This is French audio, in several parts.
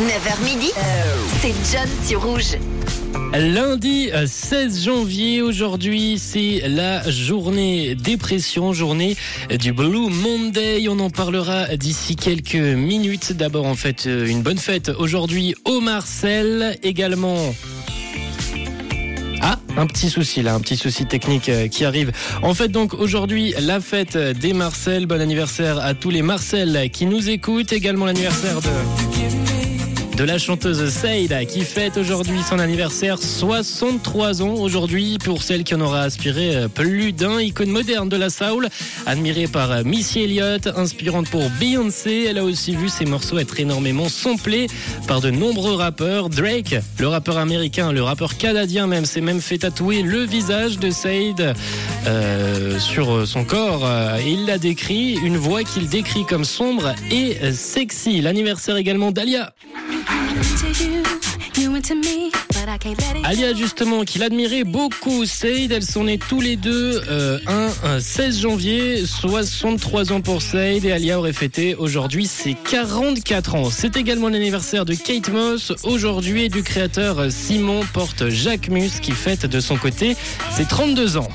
9h midi, c'est John sur Rouge. Lundi euh, 16 janvier, aujourd'hui c'est la journée dépression, journée du Blue Monday. On en parlera d'ici quelques minutes. D'abord en fait euh, une bonne fête aujourd'hui au Marcel également. Ah, un petit souci là, un petit souci technique euh, qui arrive. En fait donc aujourd'hui la fête des Marcel. Bon anniversaire à tous les Marcel qui nous écoutent. Également l'anniversaire de de la chanteuse Saïda qui fête aujourd'hui son anniversaire 63 ans aujourd'hui. Pour celle qui en aura aspiré euh, plus d'un icône moderne de la soul admirée par euh, Missy Elliott inspirante pour Beyoncé. Elle a aussi vu ses morceaux être énormément samplés par de nombreux rappeurs. Drake le rappeur américain le rappeur canadien même s'est même fait tatouer le visage de Saïd euh, sur son corps. Il l'a décrit une voix qu'il décrit comme sombre et sexy. L'anniversaire également d'Alia Alia justement qu'il admirait beaucoup Saïd, elles sont nées tous les deux euh, un, un 16 janvier, 63 ans pour Saïd et Alia aurait fêté aujourd'hui ses 44 ans. C'est également l'anniversaire de Kate Moss aujourd'hui et du créateur Simon Porte Jacques Mus qui fête de son côté ses 32 ans.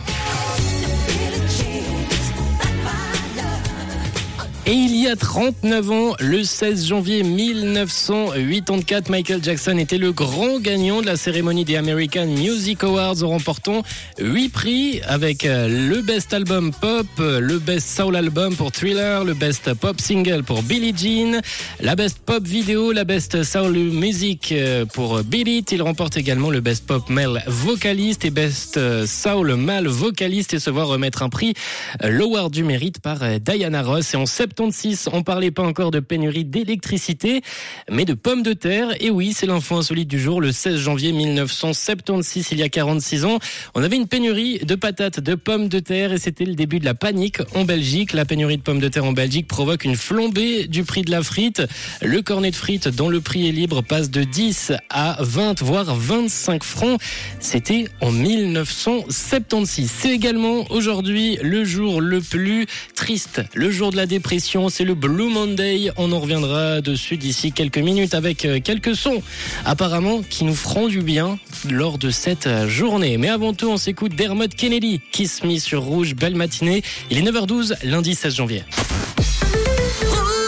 Et il y a 39 ans, le 16 janvier 1984, Michael Jackson était le grand gagnant de la cérémonie des American Music Awards en remportant 8 prix avec euh, le Best Album Pop, le Best Soul Album pour Thriller, le Best Pop Single pour Billie Jean, la Best Pop Video, la Best Soul Music euh, pour Beat It. Il remporte également le Best Pop Male Vocaliste et Best euh, Soul Male Vocaliste et se voit remettre un prix, l'Award du mérite par Diana Ross. Et en 76, on parlait pas encore de pénurie d'électricité, mais de pommes de terre. Et oui, c'est l'info insolite du jour. Le 16 janvier 1976, il y a 46 ans, on avait une pénurie de patates, de pommes de terre, et c'était le début de la panique en Belgique. La pénurie de pommes de terre en Belgique provoque une flambée du prix de la frite. Le cornet de frites, dont le prix est libre, passe de 10 à 20, voire 25 francs. C'était en 1976. C'est également aujourd'hui le jour le plus triste, le jour de la dépression c'est le Blue Monday. On en reviendra dessus d'ici quelques minutes avec euh, quelques sons apparemment qui nous feront du bien lors de cette euh, journée. Mais avant tout, on s'écoute Dermot Kennedy, Kiss Me sur Rouge, belle matinée. Il est 9h12, lundi 16 janvier.